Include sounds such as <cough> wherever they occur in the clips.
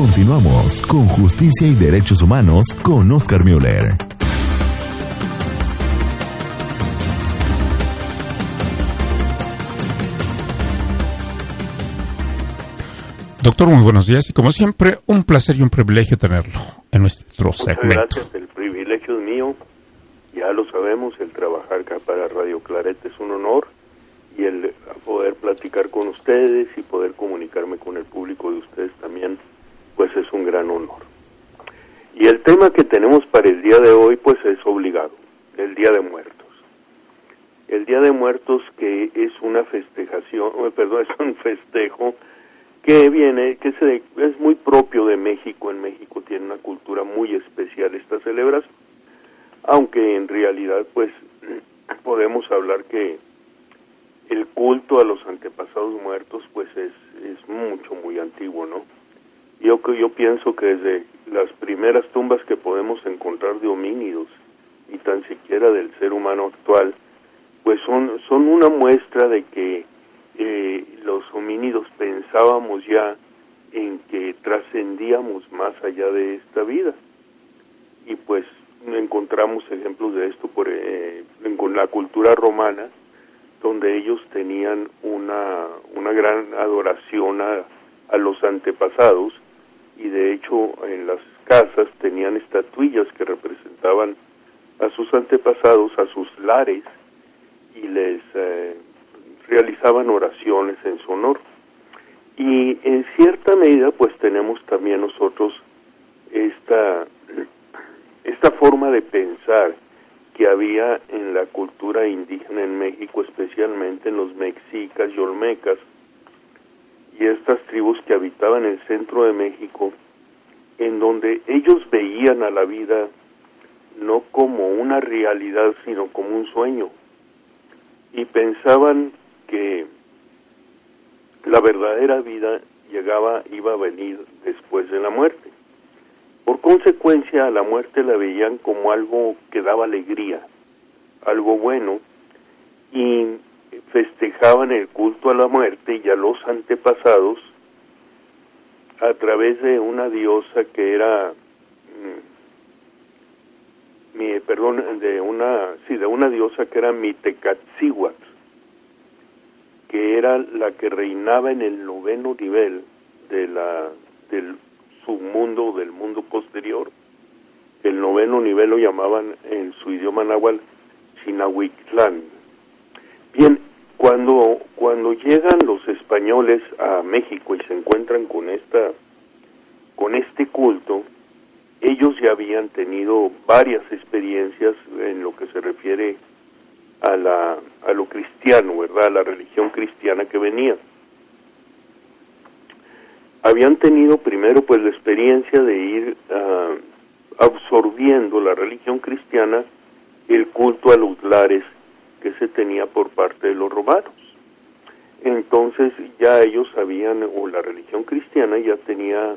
Continuamos con Justicia y Derechos Humanos con Oscar Müller. Doctor, muy buenos días y como siempre, un placer y un privilegio tenerlo en nuestro segmento. gracias, el privilegio es mío. Ya lo sabemos, el trabajar acá para Radio Claret es un honor y el poder platicar con ustedes y poder comunicarme con el público de ustedes también, pues es un gran honor. Y el tema que tenemos para el día de hoy, pues es obligado, el Día de Muertos. El Día de Muertos que es una festejación, perdón, <laughs> es un festejo que viene, que se, es muy propio de México. En México tiene una cultura muy especial esta celebración, aunque en realidad, pues, <clears throat> podemos hablar que el culto a los antepasados muertos, pues, es, es mucho, muy antiguo, ¿no? Yo, yo pienso que desde las primeras tumbas que podemos encontrar de homínidos y tan siquiera del ser humano actual, pues son, son una muestra de que eh, los homínidos pensábamos ya en que trascendíamos más allá de esta vida. Y pues encontramos ejemplos de esto por, eh, en la cultura romana, donde ellos tenían una, una gran adoración a, a los antepasados y de hecho en las casas tenían estatuillas que representaban a sus antepasados, a sus lares, y les eh, realizaban oraciones en su honor. Y en cierta medida, pues tenemos también nosotros esta, esta forma de pensar que había en la cultura indígena en México, especialmente en los mexicas y olmecas, y estas tribus que habitaban el centro de México, en donde ellos veían a la vida no como una realidad, sino como un sueño, y pensaban que la verdadera vida llegaba, iba a venir después de la muerte. Por consecuencia, a la muerte la veían como algo que daba alegría, algo bueno, y festejaban el culto a la muerte y a los antepasados a través de una diosa que era mm, mi, perdón de una sí de una diosa que era Mitecatzihuatl que era la que reinaba en el noveno nivel de la del submundo del mundo posterior. El noveno nivel lo llamaban en su idioma náhuatl Chinahuitlán. Bien, cuando cuando llegan los españoles a México y se encuentran con esta con este culto, ellos ya habían tenido varias experiencias en lo que se refiere a, la, a lo cristiano, ¿verdad? A la religión cristiana que venía. Habían tenido primero pues la experiencia de ir uh, absorbiendo la religión cristiana el culto a los lares que se tenía por parte de los romanos. Entonces ya ellos sabían, o la religión cristiana ya tenía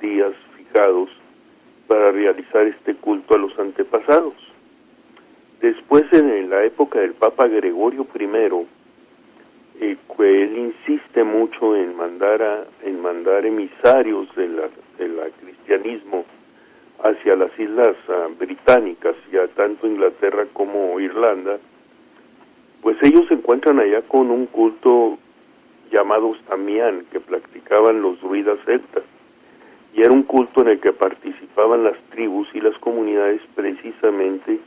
días fijados para realizar este culto a los antepasados. Después, en la época del Papa Gregorio I, eh, él insiste mucho en mandar, a, en mandar emisarios del cristianismo hacia las islas ah, británicas, ya tanto Inglaterra como Irlanda, pues ellos se encuentran allá con un culto llamado Stamián, que practicaban los druidas celtas. Y era un culto en el que participaban las tribus y las comunidades precisamente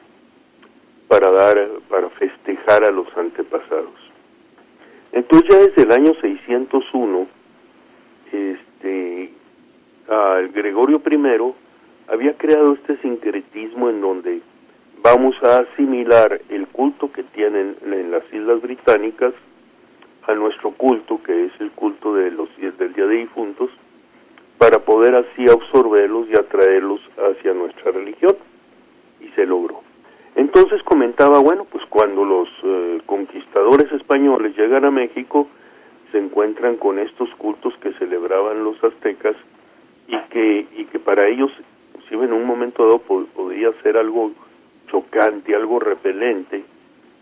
para dar, para festejar a los antepasados. Entonces ya desde el año 601, este, Gregorio I había creado este sincretismo en donde vamos a asimilar el culto que tienen en las Islas Británicas a nuestro culto, que es el culto de los del Día de Difuntos, para poder así absorberlos y atraerlos hacia nuestra religión. Y se logró. Entonces comentaba, bueno, pues cuando los eh, conquistadores españoles llegan a México, se encuentran con estos cultos que celebraban los aztecas y que, y que para ellos, inclusive en un momento dado, podría ser algo chocante, algo repelente,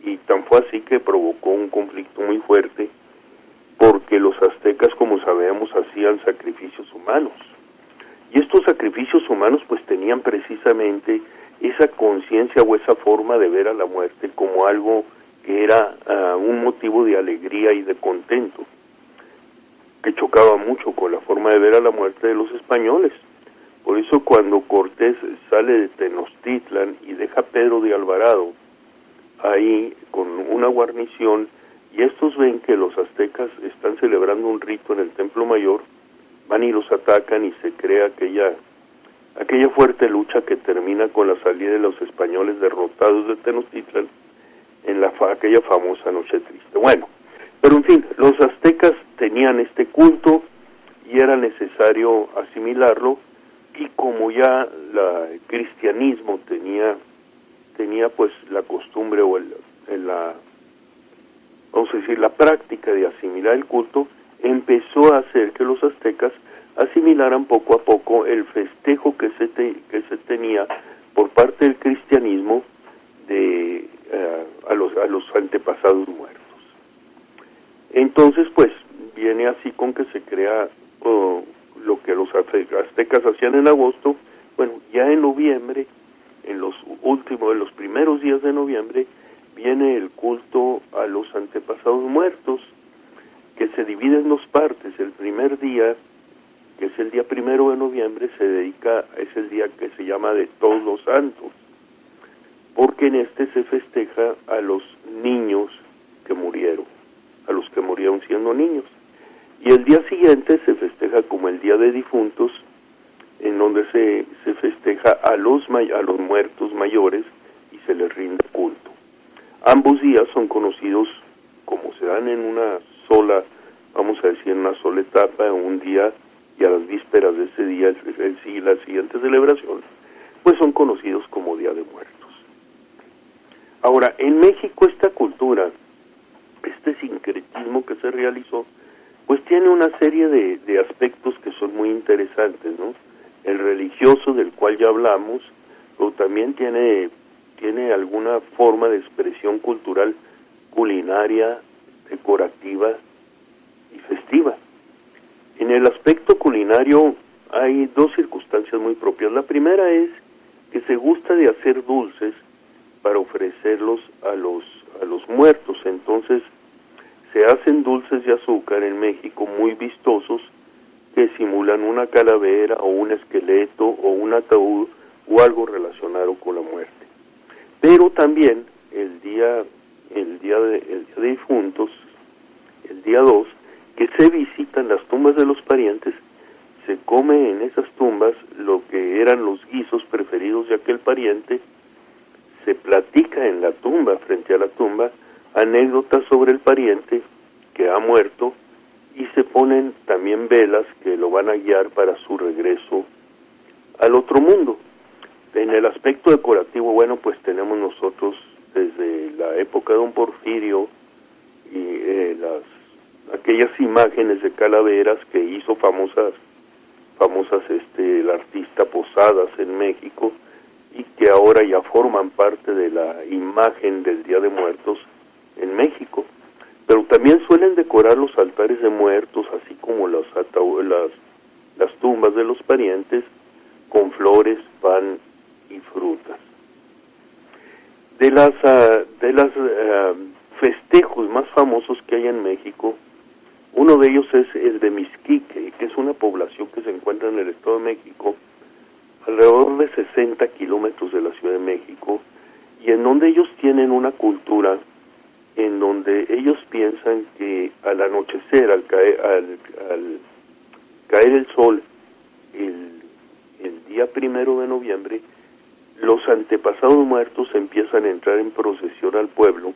y tan fue así que provocó un conflicto muy fuerte, porque los aztecas, como sabemos, hacían sacrificios humanos. Y estos sacrificios humanos pues tenían precisamente esa conciencia o esa forma de ver a la muerte como algo que era ah, un motivo de alegría y de contento, que chocaba mucho con la forma de ver a la muerte de los españoles. Por eso cuando Cortés sale de Tenochtitlan y deja Pedro de Alvarado ahí con una guarnición y estos ven que los aztecas están celebrando un rito en el Templo Mayor, van y los atacan y se crea aquella aquella fuerte lucha que termina con la salida de los españoles derrotados de Tenochtitlan en la aquella famosa noche triste. Bueno, pero en fin, los aztecas tenían este culto y era necesario asimilarlo y como ya el cristianismo tenía tenía pues la costumbre o el, la vamos a decir la práctica de asimilar el culto empezó a hacer que los aztecas asimilaran poco a poco el festejo que se que se tenía por parte del cristianismo de eh, a los a los antepasados muertos. Entonces pues viene así con que se crea lo que los aztecas hacían en agosto, bueno, ya en noviembre, en los últimos, en los primeros días de noviembre, viene el culto a los antepasados muertos, que se divide en dos partes. El primer día, que es el día primero de noviembre, se dedica, es el día que se llama de todos los santos, porque en este se festeja a los niños que murieron, a los que murieron siendo niños. Y el día siguiente se festeja como el Día de Difuntos, en donde se, se festeja a los, a los muertos mayores y se les rinde culto. Ambos días son conocidos como se dan en una sola, vamos a decir, en una sola etapa, un día y a las vísperas de ese día, el, el, la siguiente celebración, pues son conocidos como Día de Muertos. Ahora, en México esta cultura, este sincretismo que se realizó, pues tiene una serie de, aspectos que son muy interesantes, ¿no? El religioso del cual ya hablamos, pero también tiene, tiene alguna forma de expresión cultural culinaria, decorativa y festiva. En el aspecto culinario hay dos circunstancias muy propias. La primera es que se gusta de hacer dulces para ofrecerlos a los a los muertos. Entonces, se hacen dulces de azúcar en México muy vistosos que simulan una calavera o un esqueleto o un ataúd o algo relacionado con la muerte. Pero también el día el día de, el día de difuntos, el día 2, que se visitan las tumbas de los parientes, se come en esas tumbas lo que eran los guisos preferidos de aquel pariente, se platica en la tumba, frente a la tumba, anécdotas sobre el pariente que ha muerto y se ponen también velas que lo van a guiar para su regreso al otro mundo. En el aspecto decorativo, bueno, pues tenemos nosotros desde la época de don Porfirio y eh, las aquellas imágenes de calaveras que hizo famosas famosas este el artista Posadas en México y que ahora ya forman parte de la imagen del Día de Muertos en México. Pero también suelen decorar los altares de muertos, así como las, las, las tumbas de los parientes, con flores, pan y frutas. De las, ah, de las ah, festejos más famosos que hay en México, uno de ellos es el de Misquique, que es una población que se encuentra en el Estado de México, alrededor de 60 kilómetros de la Ciudad de México, y en donde ellos tienen una cultura en donde ellos piensan que al anochecer, al caer, al, caer el sol, el, día primero de noviembre, los antepasados muertos empiezan a entrar en procesión al pueblo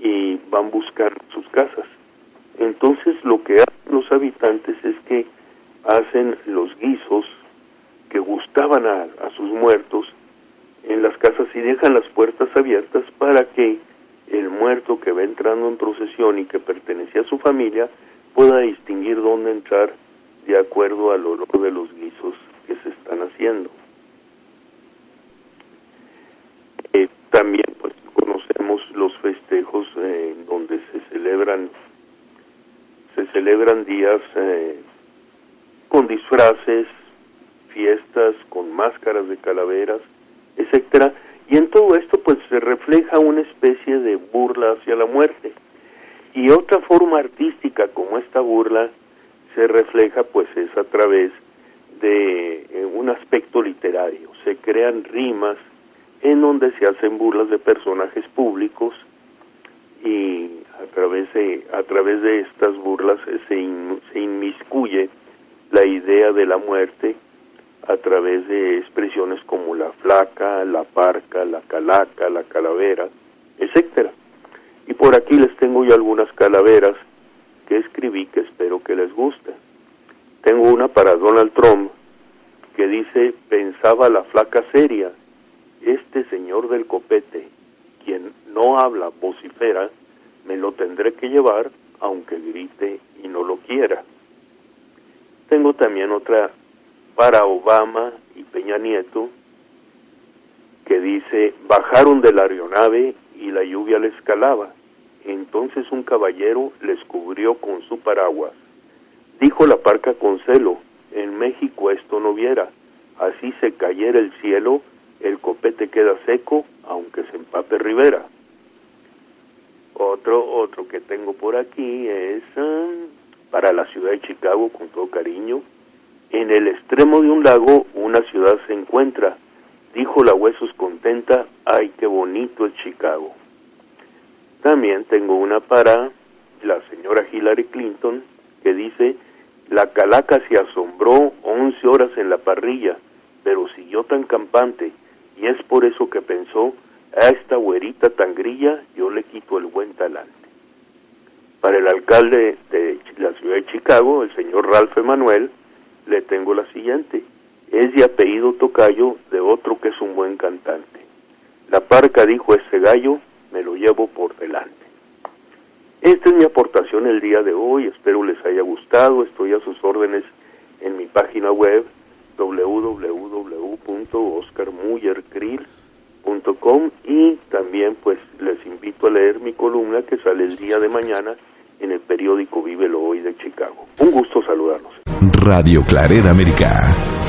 y van buscar sus casas. Entonces lo que hacen los habitantes es que hacen los guisos que gustaban a, a sus muertos en las casas y dejan las puertas abiertas para que el muerto que va entrando en procesión y que pertenecía a su familia pueda distinguir dónde entrar de acuerdo al olor de los guisos que se están haciendo. Eh, también pues conocemos los festejos eh, donde se celebran se celebran días eh, con disfraces fiestas con máscaras de calaveras, etcétera, y en todo esto pues se refleja una especie de burla hacia la muerte. Y otra forma artística como esta burla se refleja pues es a través de eh, un aspecto literario. Se crean rimas en donde se hacen burlas de personajes públicos y a través de, a través de estas burlas se, se inmiscuye la idea de la muerte a través de expresiones como la flaca, la parca, la calaca, la calavera, etcétera. Y por aquí les tengo yo algunas calaveras que escribí que espero que les guste. Tengo una para Donald Trump que dice, pensaba la flaca seria, este señor del copete, quien no habla, vocifera, me lo tendré que llevar aunque grite y no lo quiera. Tengo también otra para Obama y Peña Nieto que dice, bajaron de la aeronave y la lluvia les calaba. Entonces un caballero les cubrió con su paraguas. Dijo la parca con celo, en México esto no viera. Así se cayera el cielo, el copete queda seco, aunque se empape Rivera. Otro, otro que tengo por aquí es ah, para la ciudad de Chicago, con todo cariño. En el extremo de un lago, una ciudad se encuentra. Dijo la huesos contenta, ay, qué bonito es Chicago. También tengo una para la señora Hillary Clinton, que dice, la calaca se asombró once horas en la parrilla, pero siguió tan campante, y es por eso que pensó, a esta güerita tan grilla yo le quito el buen talante. Para el alcalde de la ciudad de Chicago, el señor Ralph Emanuel, le tengo la siguiente. Es de apellido Tocayo de otro que es un buen cantante. La parca dijo ese gallo, me lo llevo por delante. Esta es mi aportación el día de hoy, espero les haya gustado, estoy a sus órdenes en mi página web www.oscarmuyercril.com y también pues les invito a leer mi columna que sale el día de mañana en el periódico Vívelo Hoy de Chicago. Un gusto saludarlos. Radio Claret América.